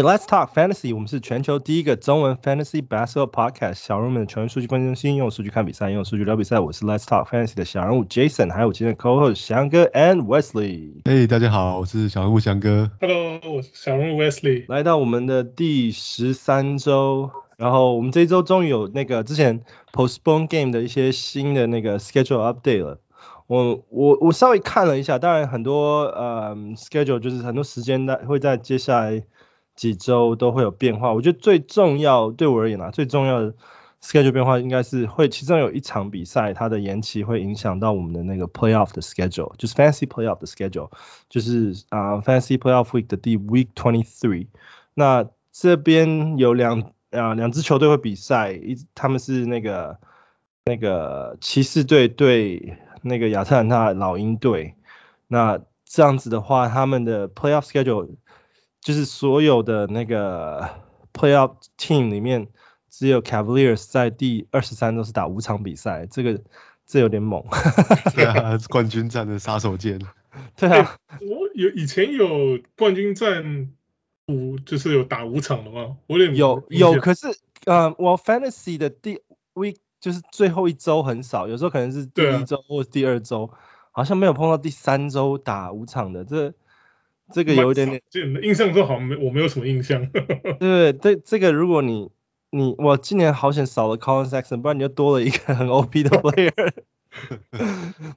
Hey, let's talk fantasy. 我们是全球第一个中文 fantasy basketball podcast。小人物们的全数据分析中心，用数据看比赛，用数据聊比赛。我是 Let's talk fantasy 的小人物 Jason，还有我今天的 co-host 翔哥 and Wesley。Hey，大家好，我是小人物翔哥。Hello，我是小人物 Wesley。来到我们的第十三周，然后我们这一周终于有那个之前 postpone game 的一些新的那个 schedule update 了。我我我稍微看了一下，当然很多呃 schedule 就是很多时间在会在接下来。几周都会有变化，我觉得最重要对我而言啊，最重要的 schedule 变化应该是会其中有一场比赛它的延期会影响到我们的那个 playoff 的 schedule，就是 fancy playoff 的 schedule，就是啊、fancy playoff week 的第 week twenty three。那这边有两啊两支球队会比赛，一他们是那个那个骑士队对那个亚特兰大老鹰队。那这样子的话，他们的 playoff schedule 就是所有的那个 playoff team 里面，只有 Cavaliers 在第二十三周是打五场比赛，这个这有点猛。对啊，冠军战的杀手锏。对啊，我有以前有冠军战五，就是有打五场的吗？我有有有，可是呃，我 fantasy 的第 week 就是最后一周很少，有时候可能是第一周或第二周，啊、好像没有碰到第三周打五场的这。这个有一点点，印象中好像没我没有什么印象。对 对，这这个如果你你我今年好险少了 Collin Sexton，不然你就多了一个很 OP 的 player。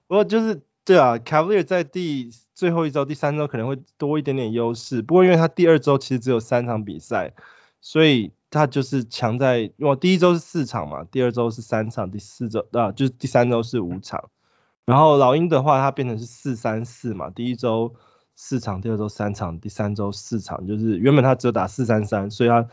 不过就是对啊，Cavalier 在第最后一周第三周可能会多一点点优势，不过因为他第二周其实只有三场比赛，所以他就是强在，因为第一周是四场嘛，第二周是三场，第四周啊就是第三周是五场，然后老鹰的话它变成是四三四嘛，第一周。四场，第二周三场，第三周四场，就是原本他只有打四三三，所以他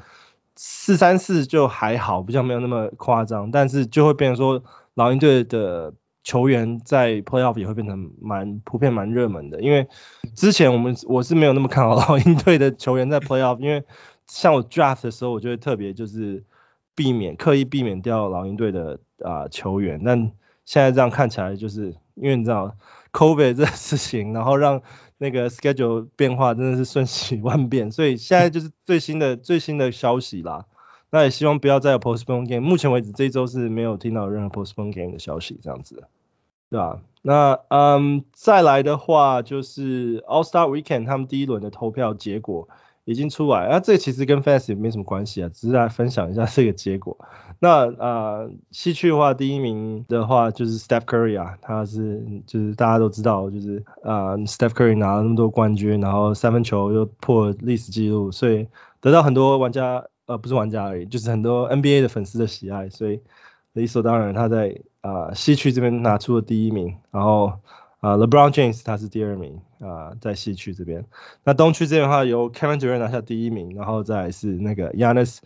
四三四就还好，比较没有那么夸张，但是就会变成说老鹰队的球员在 playoff 也会变成蛮普遍蛮热门的，因为之前我们我是没有那么看好 老鹰队的球员在 playoff，因为像我 draft 的时候，我就会特别就是避免刻意避免掉老鹰队的啊、球员，但现在这样看起来，就是因为你知道 COVID 这个事情，然后让那个 schedule 变化真的是瞬息 万变，所以现在就是最新的最新的消息啦。那也希望不要再有 postpone game。目前为止这一周是没有听到任何 postpone game 的消息，这样子，对吧？那嗯，再来的话就是 All Star Weekend 他们第一轮的投票结果。已经出来，啊，这其实跟 Fantasy 没什么关系啊，只是来分享一下这个结果。那呃，西区的话，第一名的话就是 Steph Curry 啊，他是就是大家都知道，就是呃 Steph Curry 拿了那么多冠军，然后三分球又破历史记录，所以得到很多玩家呃不是玩家而已，就是很多 NBA 的粉丝的喜爱，所以理所当然他在啊、西区这边拿出了第一名，然后。啊、uh,，LeBron James 他是第二名啊，uh, 在西区这边。那东区这边的话，由 Kevin Durant 拿下第一名，然后再是那个 Giannis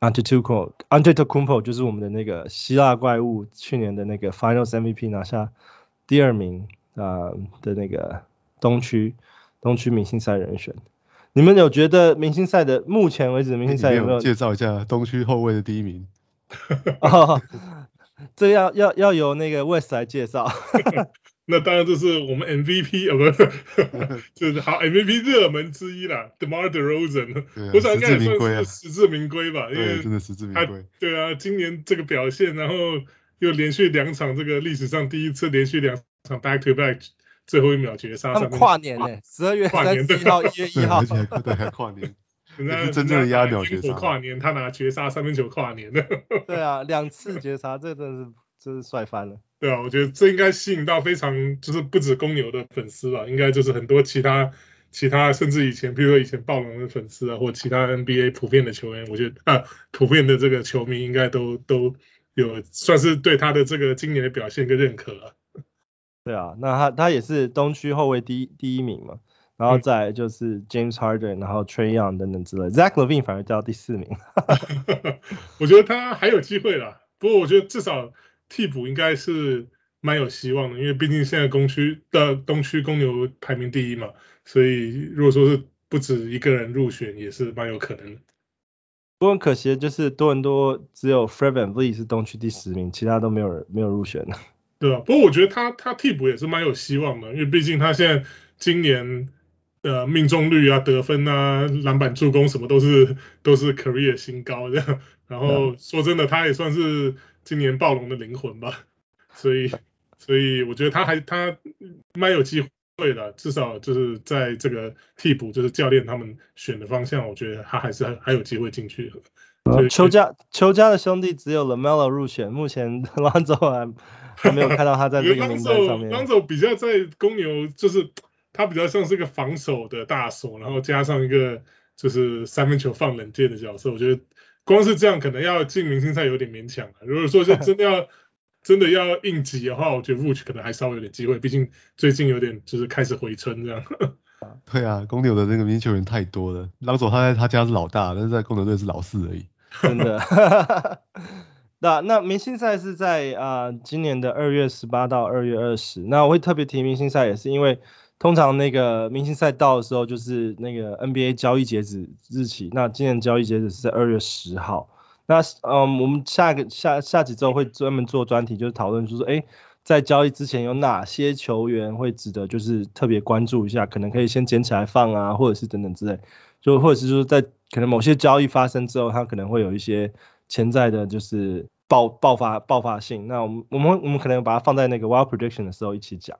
Antetokounmpo，Antetokounmpo 就是我们的那个希腊怪物，去年的那个 Finals MVP 拿下第二名啊、uh, 的那个东区东区明星赛人选。你们有觉得明星赛的目前为止明星赛有没有介绍一下东区后卫的第一名？哦，这要要要由那个 West 来介绍。那当然这是我们 MVP 啊，不，就是好 MVP 热门之一啦，DeMar DeRozan，、啊、我想应该也算是实至名归吧，因为真的实至名归。对啊，今年这个表现，然后又连续两场这个历史上第一次连续两场 back to back 最后一秒绝杀，他们跨年呢，十二月三十一号、一月一号，对还跨年，是真正的压鸟绝杀。跨年他拿绝杀三分球跨年的，对啊，两次绝杀，这真的是真是帅翻了。对啊，我觉得这应该吸引到非常就是不止公牛的粉丝吧，应该就是很多其他其他甚至以前，比如说以前暴龙的粉丝啊，或其他 NBA 普遍的球员，我觉得啊，普遍的这个球迷应该都都有算是对他的这个今年的表现跟认可啊。对啊，那他他也是东区后卫第一第一名嘛，然后再来就是 James Harden，然后 Trae Young 等等之类，Zach Levine 反而掉第四名。我觉得他还有机会啦，不过我觉得至少。替补应该是蛮有希望的，因为毕竟现在东区的东区公牛排名第一嘛，所以如果说是不止一个人入选，也是蛮有可能的。不过很可惜的就是多伦多只有 Fred VanVleet 是东区第十名，其他都没有人没有入选的。对啊，不过我觉得他他替补也是蛮有希望的，因为毕竟他现在今年呃命中率啊、得分啊、篮板、助攻什么都是都是 career 新高这样。然后说真的，他也算是今年暴龙的灵魂吧。所以所以我觉得他还他蛮有机会的，至少就是在这个替补就是教练他们选的方向，我觉得他还是还还有机会进去的。邱家邱家的兄弟只有 LaMelo 入选，目前 Lonzo 还还没有看到他在这个名单上面。Lonzo 比较在公牛，就是他比较像是一个防守的大手，然后加上一个就是三分球放冷箭的角色。我觉得光是这样可能要进明星赛有点勉强。如果说是真的要 真的要应急的话，我觉得 Vooch 可能还稍微有点机会，毕竟最近有点就是开始回春这样。对啊，公牛的那个明星球员太多了，Lonzo 他在他家是老大，但是在公牛队是老四而已。真的，那那明星赛是在啊、呃、今年的二月十八到二月二十。那我会特别提明星赛，也是因为通常那个明星赛到的时候，就是那个 NBA 交易截止日期。那今年交易截止是在二月十号。那嗯，我们下个下下几周会专门做专题，就是讨论，就是哎，在交易之前有哪些球员会值得就是特别关注一下，可能可以先捡起来放啊，或者是等等之类，就或者是说在。可能某些交易发生之后，它可能会有一些潜在的，就是爆爆发爆发性。那我们我们我们可能把它放在那个 wild prediction 的时候一起讲。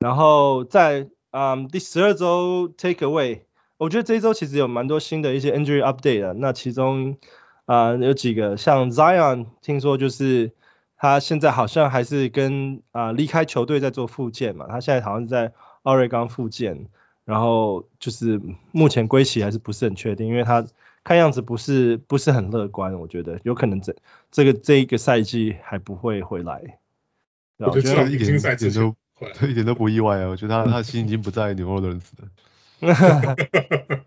然后在嗯第十二周 take away，我觉得这一周其实有蛮多新的一些 injury update 的。那其中啊、呃、有几个，像 Zion 听说就是他现在好像还是跟啊、呃、离开球队在做复健嘛，他现在好像是在奥瑞冈复健。然后就是目前归期还是不是很确定，因为他看样子不是不是很乐观，我觉得有可能这这个这一个赛季还不会回来。我觉得一点一点都一点都不意外啊，我觉得他他心已经不在 New Orleans 了。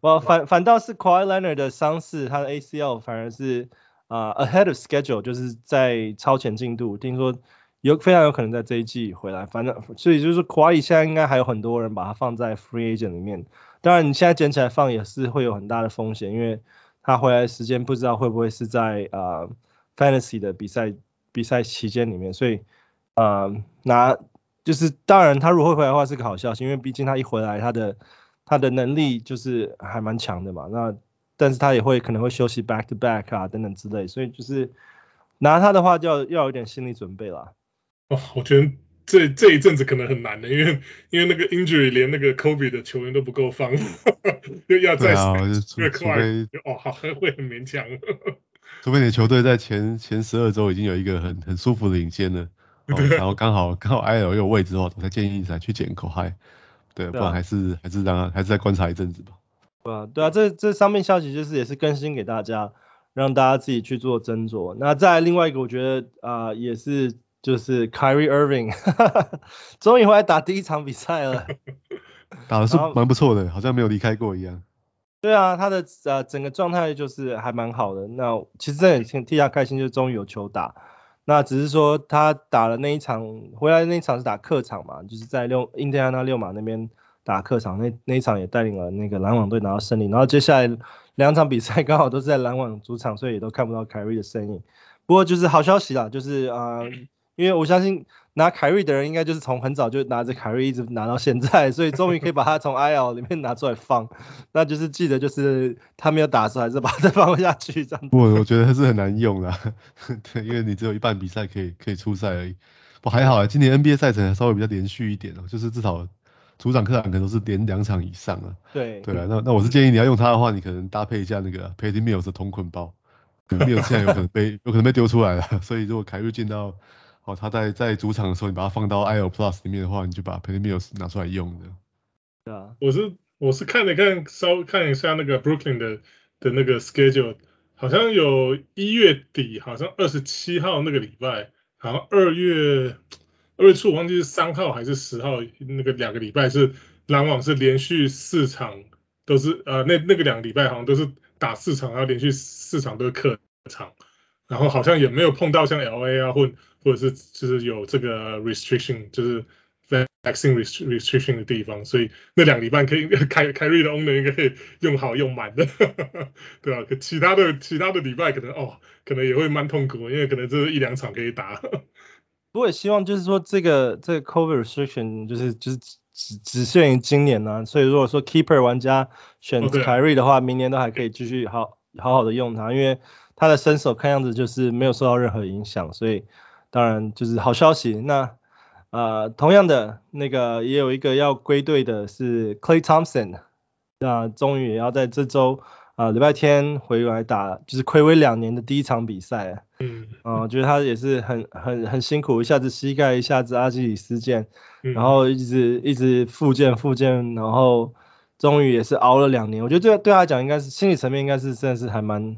我反反倒是 Kawhi Leonard 的伤势，他的 ACL 反而是啊、uh, ahead of schedule，就是在超前进度，听说。有非常有可能在这一季回来，反正所以就是 Kawhi 现在应该还有很多人把他放在 Free Agent 里面。当然你现在捡起来放也是会有很大的风险，因为他回来的时间不知道会不会是在呃 Fantasy 的比赛比赛期间里面，所以呃拿就是当然他如果会回来的话是个好消息，因为毕竟他一回来他的他的能力就是还蛮强的嘛。那但是他也会可能会休息 Back to Back 啊等等之类，所以就是拿他的话就要要有点心理准备啦。哦，我觉得这这一阵子可能很难的，因为因为那个 injury 连那个 Kobe 的球员都不够放，又要再越快，哦，好会会很勉强。除非你的球队在前前十二周已经有一个很很舒服的领先了，哦、然后刚好刚好 IL 又有位置的话，我才建议你才去捡 Kawhi，对，不然还是还是让他还是再观察一阵子吧。对啊，对啊，这这上面消息就是也是更新给大家，让大家自己去做斟酌。那再另外一个，我觉得啊、呃、也是。就是 Kyrie Irving，终于回来打第一场比赛了，打的是蛮不错的，好像没有离开过一样。对啊，他的呃整个状态就是还蛮好的。那其实真的很替替他开心，就是终于有球打。那只是说他打了那一场，回来那一场是打客场嘛，就是在六印第安纳六马那边打客场，那那一场也带领了那个篮网队拿到胜利。然后接下来两场比赛刚好都是在篮网主场，所以也都看不到凯瑞的身影。不过就是好消息啦，就是啊。因为我相信拿凯瑞的人应该就是从很早就拿着凯瑞一直拿到现在，所以终于可以把他从 IL 里面拿出来放，那就是记得就是他没有打出来，还是把他再放下去这样。不，我觉得他是很难用啦，对，因为你只有一半比赛可以可以出赛而已。不还好啊，今年 NBA 赛程稍微比较连续一点哦，就是至少主场客场可能都是连两场以上啊。对。对啊，那那我是建议你要用他的话，你可能搭配一下那个 Patty Mills 的同捆包，Mills 现在有可能被有可能被丢出来了，所以如果凯瑞进到。哦，他在在主场的时候，你把它放到 IL Plus 里面的话，你就把 Penny Mills 拿出来用的。对啊，我是我是看了看，稍微看一下那个 Brooklyn 的的那个 schedule，好像有一月底，好像二十七号那个礼拜，好像二月二月初，我忘记是三号还是十号，那个两个礼拜是篮网是连续四场都是呃那那个两个礼拜好像都是打四场，然后连续四场都是客场，然后好像也没有碰到像 LA 啊或。或者是就是有这个 restriction，就是 vaccine restriction 的地方，所以那两个礼拜可以 凯凯瑞的 owner 应该可以用好用满的，对吧？可其他的其他的礼拜可能哦，可能也会蛮痛苦，因为可能这一两场可以打。我也希望就是说这个这个 COVID restriction 就是就是只只限于今年呢、啊，所以如果说 keeper 玩家选凯瑞的话，明年都还可以继续好好好的用它，因为他的身手看样子就是没有受到任何影响，所以当然就是好消息。那呃，同样的那个也有一个要归队的是 Clay Thompson，那终于也要在这周。啊，礼拜天回来打，就是暌违两年的第一场比赛。嗯，啊，我觉得他也是很很很辛苦，一下子膝盖，一下子阿基里斯腱，然后一直一直复健复健，然后终于也是熬了两年。我觉得这对他来讲，应该是心理层面应该是真的是还蛮，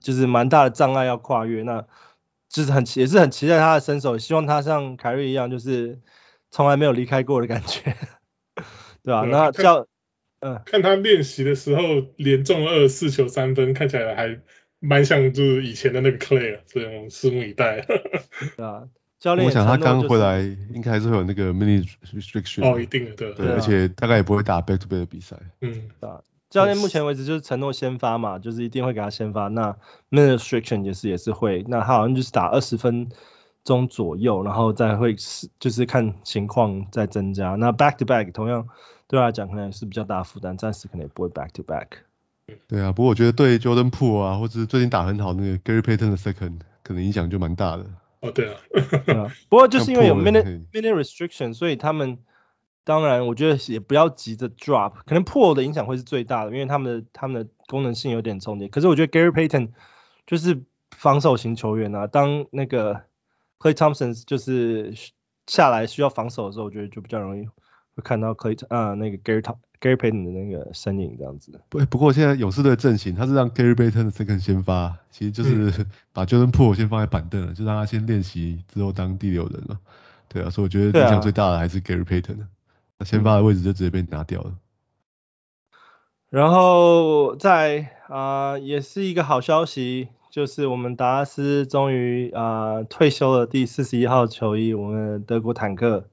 就是蛮大的障碍要跨越。那就是很也是很期待他的身手，希望他像凯瑞一样，就是从来没有离开过的感觉，对吧？那叫。嗯，看他练习的时候连中二四球三分，看起来还蛮像就是以前的那个 Clay，所以我们拭目以待。对啊，教练、就是，我想他刚回来应该还是会有那个 mini restriction。哦，一定的，对。对，而且大概也不会打 back to back 的比赛。嗯，啊，教练目前为止就是承诺先发嘛，就是一定会给他先发。那 mini restriction 也是也是会，那他好像就是打二十分钟左右，然后再会是就是看情况再增加。那 back to back 同样。对他来讲可能也是比较大负担，暂时可能也不会 back to back。对啊，不过我觉得对 Jordan Poole 啊，或者是最近打很好那个 Gary Payton 的 second，可能影响就蛮大的。哦，对啊。不过就是因为有 minute minute restriction，所以他们当然我觉得也不要急着 drop，可能 Poole 的影响会是最大的，因为他们的他们的功能性有点重叠。可是我觉得 Gary Payton 就是防守型球员啊，当那个 Clay Thompson 就是下来需要防守的时候，我觉得就比较容易会。看到 Clay 啊，那个 Gary Gary Payton 的那个身影这样子。不不过现在勇士队阵型，他是让 Gary Payton 的 second 先发，其实就是 把 Jordan Poole 先放在板凳了，就让他先练习之后当第六人了。对啊，所以我觉得影响最大的还是 Gary Payton，那、啊、先发的位置就直接被拿掉了。然后在啊、呃，也是一个好消息，就是我们达拉斯终于啊退休了第四十一号球衣，我们德国坦克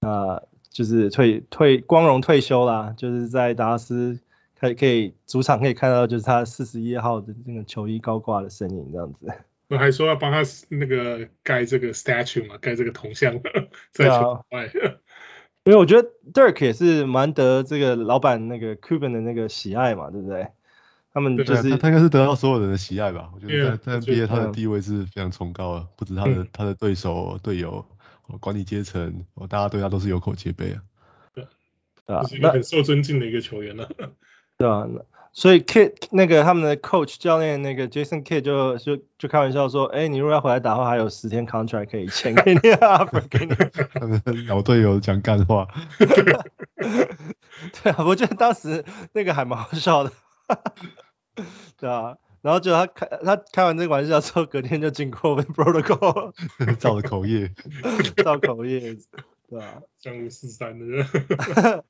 啊。呃就是退退光荣退休啦，就是在达拉斯可以可以主场可以看到，就是他四十一号的那个球衣高挂的身影这样子。我还说要帮他那个盖这个 statue 嘛，盖这个铜像 在球外。因为我觉得 Dirk 也是蛮得这个老板那个 Cuban 的那个喜爱嘛，对不对？他们就是他他应该是得到所有人的喜爱吧？我觉得在在 NBA 他的地位是非常崇高的，不止他的、嗯、他的对手队友。管理阶层，哦，大家对他都是有口皆碑啊。对，对啊，是一个很受尊敬的一个球员了。对啊，所以 Kidd 那个他们的 coach 教练那个 Jason Kidd 就就就开玩笑说，哎、欸，你如果要回来打的话，还有十天 contract 可以签给你，offer 给你。老队友讲干话。对啊，我觉得当时那个还蛮好笑的。对啊。然后就他开他开完这个玩笑之后，隔天就进 COVID protocol，造了口业，造口业，对啊？江湖四三的。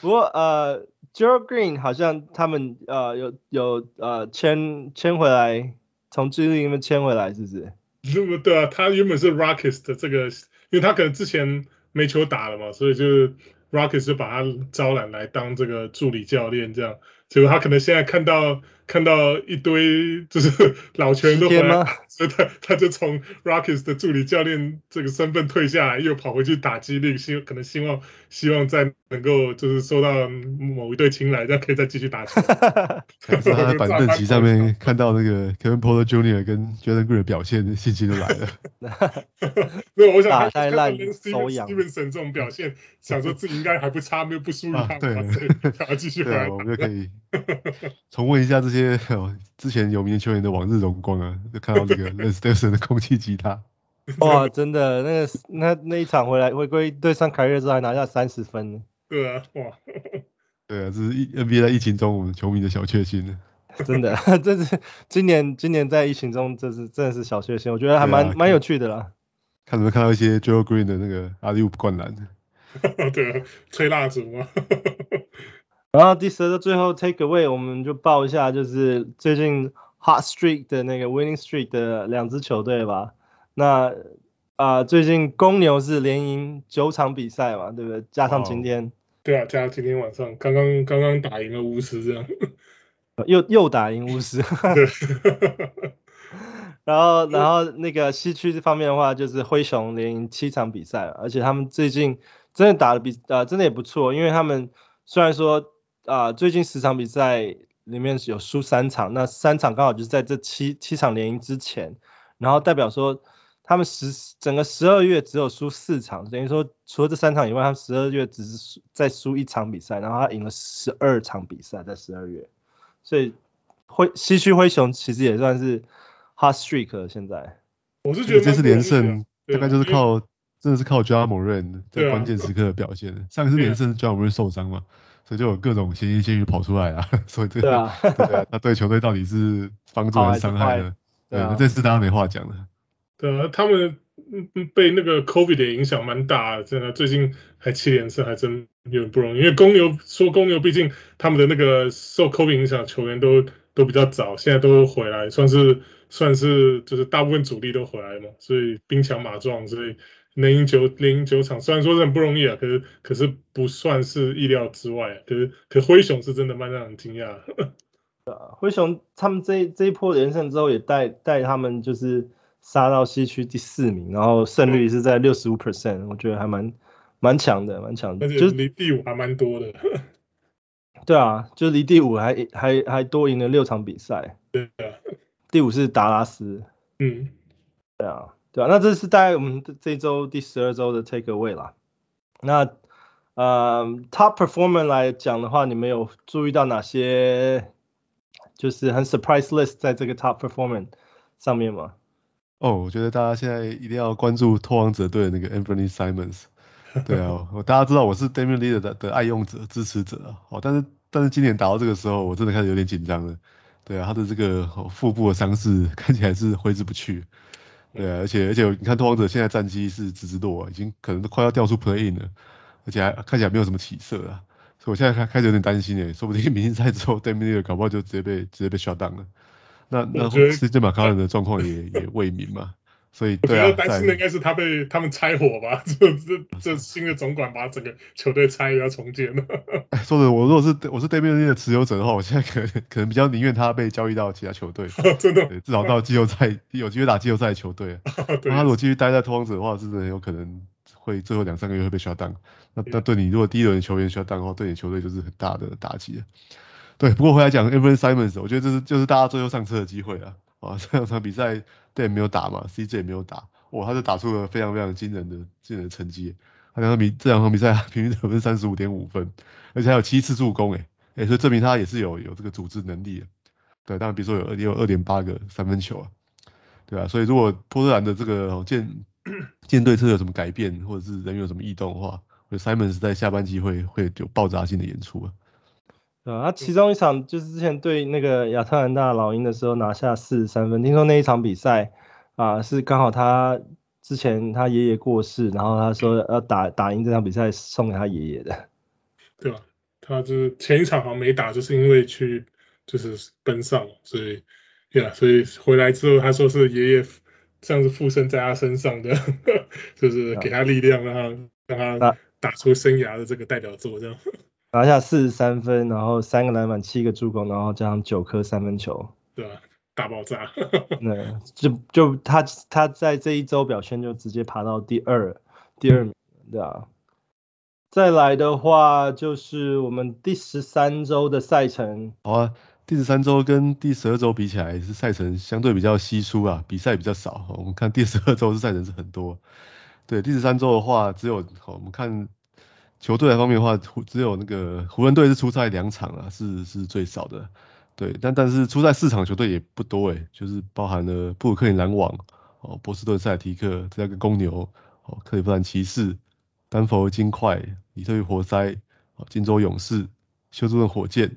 不过呃 Joe Green 好像他们呃有有呃签签回来，从 G League 那边签回来，是不是？对不对啊，他原本是 Rockets 的这个，因为他可能之前没球打了嘛，所以就是 Rockets 就把他招揽来当这个助理教练，这样。结果他可能现在看到。看到一堆就是老球员都回来，所以他他就从 Rockets 的助理教练这个身份退下来，又跑回去打 G League，希可能希望希望再能够就是受到某一队青睐，这样可以再继续打球。他在板凳席上面看到那个 Kevin Porter Jr. 跟 Jalen Green 的表现，信心都来了。没有，我想他看到 Stevenson 这种表现，想说自己应该还不差，没有不输于他，对，他继续回来，我们就可以重温一下这些。些 之前有名球员的往日荣光啊，就看到那个 Lance Stephenson 的空气吉他，哇，真的那个那那一场回来回归对上凯瑞之后还拿下三十分呢，对啊，哇，对啊，这是 NBA 在疫情中我们球迷的小确幸，真的，这是今年今年在疫情中这是真的是小确幸，我觉得还蛮蛮、啊、有趣的啦。看有没有看到一些 Joe Green 的那个阿里乌灌篮，对啊，吹蜡烛吗？然后第十个最后 take away，我们就报一下，就是最近 hot streak 的那个 winning streak 的两支球队吧。那啊、呃，最近公牛是连赢九场比赛嘛，对不对？加上今天。对啊，加上今天晚上刚刚刚刚打赢了巫师这样。又又打赢巫师。对。然后然后那个西区这方面的话，就是灰熊连赢七场比赛，而且他们最近真的打的比呃真的也不错，因为他们虽然说啊、呃、最近十场比赛里面有输三场，那三场刚好就是在这七七场连赢之前，然后代表说。他们十整个十二月只有输四场，等于说除了这三场以外，他们十二月只是输再输一场比赛，然后他赢了十二场比赛在十二月，所以灰西区灰熊其实也算是 hot streak 了。现在我是觉得这次连胜大概就是靠真的是靠 Ja Morant 在关键时刻的表现。上一次连胜是 Ja Morant 受伤嘛，所以就有各种闲言闲语跑出来啊，所以这个对啊，对啊，他对球队到底是帮助还是伤害呢？对啊，这次大家没话讲了。对啊，他们被那个 COVID 的影响蛮大，真的最近还七连胜，还真有点不容易。因为公牛说公牛，毕竟他们的那个受 COVID 影响球员都都比较早，现在都回来，算是算是就是大部分主力都回来嘛，所以兵强马壮，所以能赢九连赢九场，虽然说是很不容易啊，可是可是不算是意料之外，可是可灰熊是真的蛮让人惊讶。对啊，灰熊他们这这一波连胜之后，也带带他们就是。杀到西区第四名，然后胜率是在六十五 percent，我觉得还蛮蛮强的，蛮强的，就是离第五还蛮多的。对啊，就离第五还还还多赢了六场比赛。对啊，第五是达拉斯。嗯，对啊，对啊，那这是大概我们这周第十二周的 take away 啦。那呃，top performer 来讲的话，你们有注意到哪些就是很 surprise list 在这个 top performer 上面吗？哦，我觉得大家现在一定要关注拓荒者队那个 Anthony Simons。对啊，我大家知道我是 Damian Lillard 的的爱用者、支持者啊。哦，但是但是今年打到这个时候，我真的开始有点紧张了。对啊，他的这个腹部的伤势看起来是挥之不去。对啊，而且而且你看拓荒者现在战绩是直直落，啊已经可能都快要掉出 Play In 了，而且还看起来没有什么起色啊。所以我现在开开始有点担心诶，说不定明星赛之后 Damian Lillard 搞不好就直接被直接被 shut down 了。那那 CJ McCollum 的状况也也未明嘛，所以对啊，我觉得担心的应该是他被他们拆伙吧，这这这新的总管把整个球队拆了要重建了。说的我如果是我是 Damian Lillard 的持有者的话，我现在可能可能比较宁愿他被交易到其他球队，真的，至少到季后赛有机会打季后赛的球队。那他如果继续待在拓荒者的话，是真的有可能会最后两三个月会被 shut down。那那对你如果第一轮球员 shut down 的话，对你球队就是很大的打击。对，不过回来讲 Anthony Simons，我觉得这是就是大家最后上车的机会了。啊，这两场比赛对也没有打嘛，CJ 也没有打，哇，他就打出了非常非常惊人的惊人的成绩。他两场比这两场比赛平均得分三十五点五分，而且还有七次助攻，诶，诶，所以证明他也是有有这个组织能力的。对，当然比如说有也有二点八个三分球啊，对啊，所以如果波特兰的这个建建队策有什么改变，或者是人员有什么异动的话，我觉得 Simons 在下半季会会有爆炸性的演出啊。啊，他其中一场就是之前对那个亚特兰大老鹰的时候拿下四十三分，听说那一场比赛啊是刚好他之前他爷爷过世，然后他说要打打赢这场比赛送给他爷爷的。对吧？他就是前一场好像没打，就是因为去就是奔丧，所以对啊，所以回来之后他说是爷爷像是附身在他身上的，就是给他力量，让他让他打出生涯的这个代表作这样。拿下四十三分，然后三个篮板，七个助攻，然后加上九颗三分球，对啊，大爆炸。对，就就他他在这一周表现就直接爬到第二第二名，对啊。再来的话就是我们第十三周的赛程。好啊，第十三周跟第十二周比起来是赛程相对比较稀疏啊，比赛比较少。我们看第十二周是赛程是很多，对，第十三周的话只有我们看。球队方面的话，只有那个湖人队是出赛两场啊，是是最少的。对，但但是出赛四场球队也不多诶，就是包含了布鲁克林篮网、哦波士顿塞提克、这样一个公牛、哦克利夫兰骑士、丹佛金块、底特律活塞、哦金州勇士、休斯顿火箭。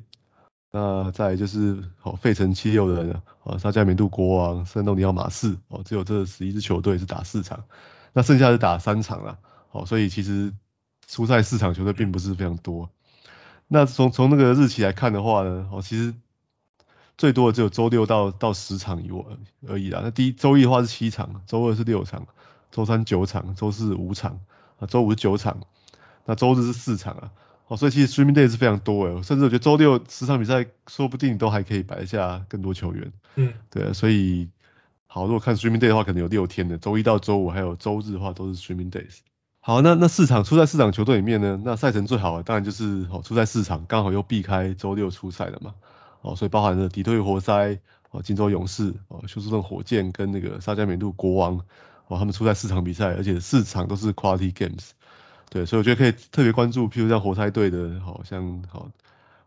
那再就是哦费城七六人、哦萨加明杜国王、圣安东尼奥马刺。哦只有这十一支球队是打四场，那剩下是打三场了。哦所以其实。出赛四场球队并不是非常多，那从从那个日期来看的话呢，哦，其实最多的只有周六到到十场以外而已啦。那第一周一的话是七场，周二是六场，周三九场，周四五场，啊，周五是九场，那周日是四场啊。哦，所以其实 streaming day 是非常多诶，甚至我觉得周六十场比赛说不定都还可以摆下更多球员。嗯，对啊，所以好，如果看 streaming day 的话，可能有六天的，周一到周五还有周日的话都是 streaming days。好，那那四场出在四场球队里面呢，那赛程最好的当然就是哦出在四场，刚好又避开周六出赛了嘛。哦，所以包含了底特律活塞、哦金州勇士、哦休斯顿火箭跟那个沙加缅度国王，哦他们出在四场比赛，而且四场都是 quality games。对，所以我觉得可以特别关注，譬如像活塞队的，好像好，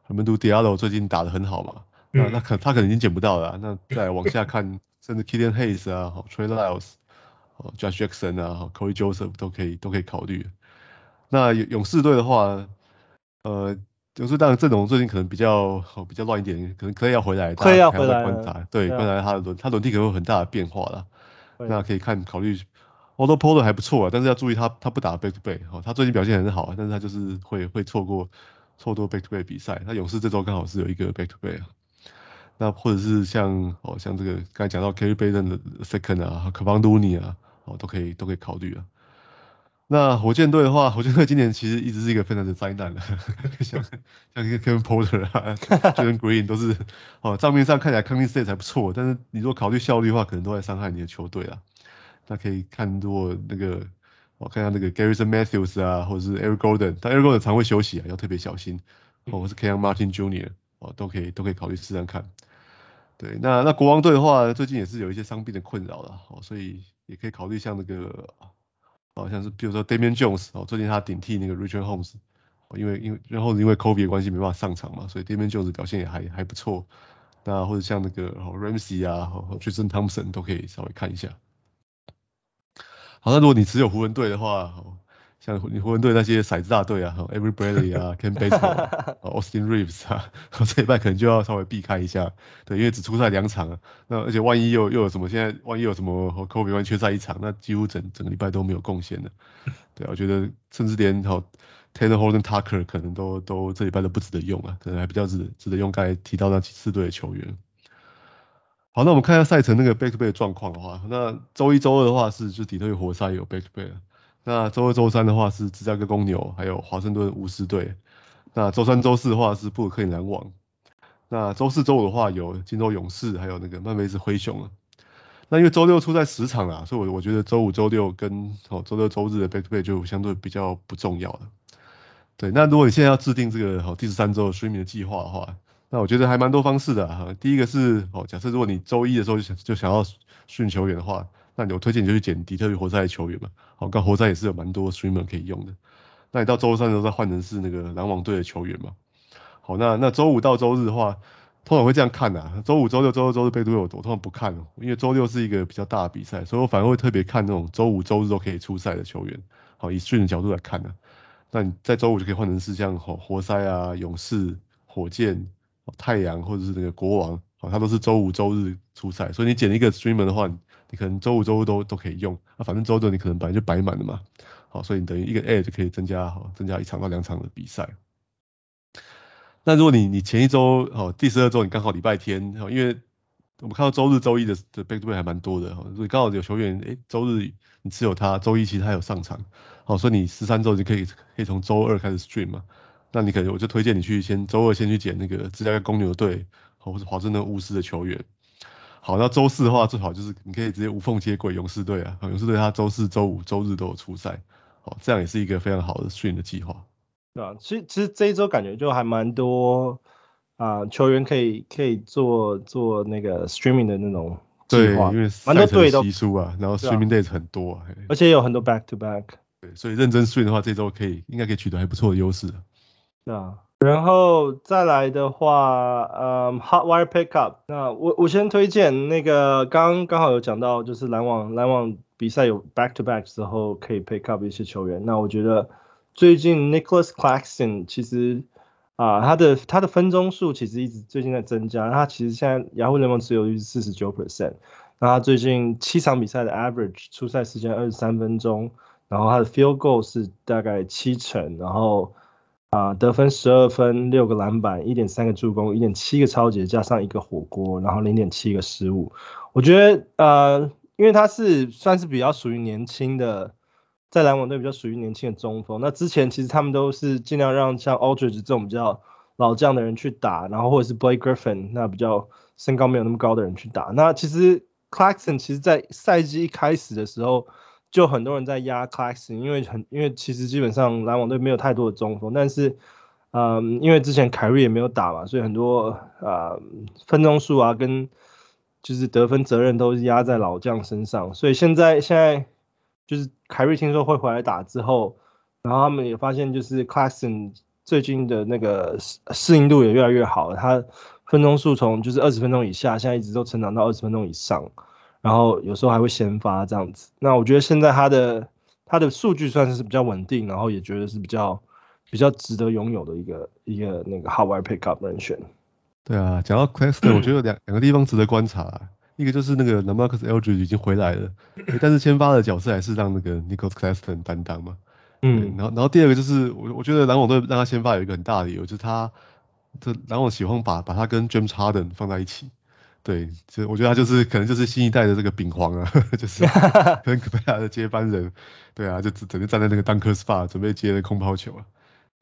他们都 Diallo 最近打得很好嘛，那那可他可能已经捡不到了啊，那再往下看，甚至 Killian Hayes 啊，好 Trey Lyles，好 Josh Jackson 啊，好 Cory Joseph 都可以都可以考虑。那勇士队的话，呃。勇士当然阵容最近可能比较好，比较乱一点，可能可以要回来，可以要回来观察，对，观察他的轮，他轮替可能会有很大的变化啦。那可以看考虑，Otto Porter 还不错啊，但是要注意他他不打 back to back，哦，他最近表现很好啊，但是他就是会会错过错过 back to back 比赛。那勇士这周刚好是有一个 back to back 啊，那或者是像哦像这个刚才讲到 Gary Payton 的 second 啊 k a v a n d o n i 啊，哦都可以都可以考虑啊。那火箭队的话，火箭队今年其实一直是一个非常的灾难的，像像 Kevin Porter 啊，Jalen Green 都是哦账面上看起来 Counting Stats 还不错，但是你如果考虑效率的话，可能都在伤害你的球队啊。那可以看如果那个我看下那个 Garrison Matthews 啊，或者是 Eric Gordon，但 Eric Gordon 常会休息啊，要特别小心。哦，或是 Kang Martin Jr. 哦，都可以都可以考虑试试看。对，那那国王队的话，最近也是有一些伤病的困扰了，哦，所以也可以考虑像那个。好像是比如说 Damian Jones 哦，最近他顶替那个 Richard Holmes，哦因为因为然后因为 Kobe 的关系没办法上场嘛，所以 Damian Jones 表现也还还不错。那或者像那个 Ramsey 啊和 Tristan Thompson 都可以稍微看一下。好，那如果你持有湖人队的话，哦像你湖人队那些骰子大队啊，Every Bradley 啊，Kent Bazemore，Austin Reeves 啊，这一半可能就要稍微避开一下，对，因为只出赛两场啊，那而且万一又又有什么，现在万一有什么和 Kobe 万缺赛一场，那几乎整整个礼拜都没有贡献的，对，我觉得甚至连好 Talen Horton-Tucker 可能都都这礼拜都不值得用啊，可能还比较值值得用刚才提到那四队的球员。好，那我们看一下赛程那个 Back to Back 的状况的话，那周一周二的话是就底特律活塞有 Back to Back。那周二、周三的话是芝加哥公牛，还有华盛顿巫师队。那周三、周四的话是布鲁克林篮网。那周四、周五的话有金州勇士，还有那个曼菲斯灰熊啊。那因为周六出在十场啊，所以我我觉得周五、周六跟哦周六、周日的 back to back 就相对比较不重要了。对，那如果你现在要制定这个好第十三周 streaming 的计划的话，那我觉得还蛮多方式的哈。第一个是哦，假设如果你周一的时候就想就想要训球员的话。那你我推荐你就去捡底特律活塞的球员嘛，好，刚活塞也是有蛮多 streamer 可以用的。那你到周三的时候再换成是那个篮网队的球员嘛。好，那那周五到周日的话，通常会这样看啊。周五、周六、周二、周日被队友我通常不看哦，因为周六是一个比较大的比赛，所以我反而会特别看那种周五、周日都可以出赛的球员。好，以 stream 的角度来看呢，那你在周五就可以换成是像活活塞啊、勇士、火箭、太阳或者是那个国王，好，它都是周五、周日出赛，所以你捡一个 streamer 的话。可能周五、周日都都可以用，啊，反正周六你可能本来就摆满了嘛，好，所以你等于一个 A 就可以增加，好，增加一场到两场的比赛。那如果你你前一周，好，第十二周你刚好礼拜天，好，因为我们看到周日、周一的的 back to back 还蛮多的，好，所以刚好有球员，诶，周日你持有他，周一其实他有上场，好，所以你十三周就可以可以从周二开始 stream 嘛，那你可能我就推荐你去先周二先去捡那个芝加哥公牛队，或是华盛顿巫师的球员。好，那周四的话最好就是你可以直接无缝接轨勇士队啊，勇士队他周四、周五、周日都有出赛，好，这样也是一个非常好的 stream 的计划。对啊，其实其实这一周感觉就还蛮多啊、呃，球员可以可以做做那个 streaming 的那种计划，对，因为蛮多队都稀疏啊，然后 streaming days 很多啊，而且有很多 back to back。对，所以认真 stream 的话，这周可以应该可以取得还不错的优势。对啊。然后再来的话，嗯，Hot Wire Pickup，那我我先推荐那个刚刚好有讲到，就是篮网篮网比赛有 back to back 之后可以 pick up 一些球员。那我觉得最近 Nicholas Claxton 其实啊，他的他的分钟数其实一直最近在增加，他其实现在雅虎联盟持有率是四十九 percent，那他最近七场比赛的 average 出赛时间二十三分钟，然后他的 field goal 是大概七成，然后。啊，得分十二分，六个篮板，一点三个助攻，一点七个抄截，加上一个火锅，然后零点七个失误。我觉得呃，因为他是算是比较属于年轻的，在篮网队比较属于年轻的中锋。那之前其实他们都是尽量让像 Aldridge 这种比较老将的人去打，然后或者是 Blake Griffin 那比较身高没有那么高的人去打。那其实 Clarkson 其实在赛季一开始的时候，就很多人在压 Claxton，因为很因为其实基本上篮网队没有太多的中锋，但是嗯，因为之前凯瑞也没有打嘛，所以很多啊、分钟数啊跟就是得分责任都是压在老将身上，所以现在现在就是凯瑞听说会回来打之后，然后他们也发现就是 Claxton 最近的那个适适应度也越来越好了，他分钟数从就是二十分钟以下，现在一直都成长到二十分钟以上，然后有时候还会先发这样子。那我觉得现在他的他的数据算是比较稳定，然后也觉得是比较比较值得拥有的一个一个那个 hot wire pickup 人选。对啊，讲到 Claxton，我觉得有两两个地方值得观察，啊，一个就是那个 LaMarcus Aldridge 已经回来了，但是先发的角色还是让那个 Nicholas Claxton 担当嘛。嗯，然后然后第二个就是我我觉得篮网队让他先发有一个很大的理由，就是他这篮网喜欢把把他跟 James Harden 放在一起，对，就我觉得他就是可能就是新一代的这个饼皇啊，就是 可能可怕的接班人，对啊，就整整天站在那个 Dunker spot 准备接那空抛球啊，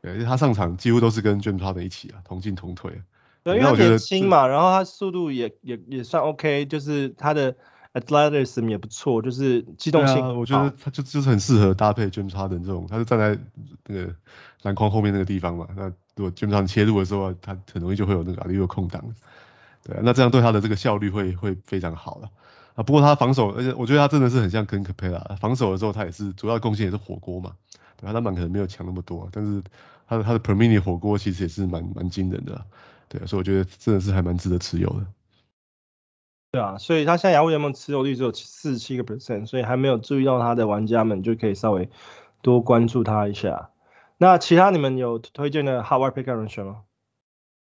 对，因为他上场几乎都是跟 James Harden 一起啊，同进同退。对，因为他年轻嘛，然后他速度也也也算 OK，就是他的。Athleticism 也不错，就是机动性、啊。我觉得他就就是很适合搭配 James Harden 这种，他就站在那个篮筐后面那个地方嘛。那如果 James Harden 切入的时候，他很容易就会有那个阿里有空档。对、那这样对他的这个效率会会非常好了。啊，不过他防守，而且我觉得他真的是很像 Clint Capela，防守的时候他也是主要贡献也是火锅嘛。对，他篮板可能没有强那么多，但是他的他的 per mini 火锅其实也是蛮蛮惊人的。对、所以我觉得真的是还蛮值得持有的。对啊，所以他现在雅虎联盟持有率只有四十七个 percent，所以还没有注意到他的玩家们就可以稍微多关注他一下。那其他你们有推荐的 hot wire pickup 人选吗？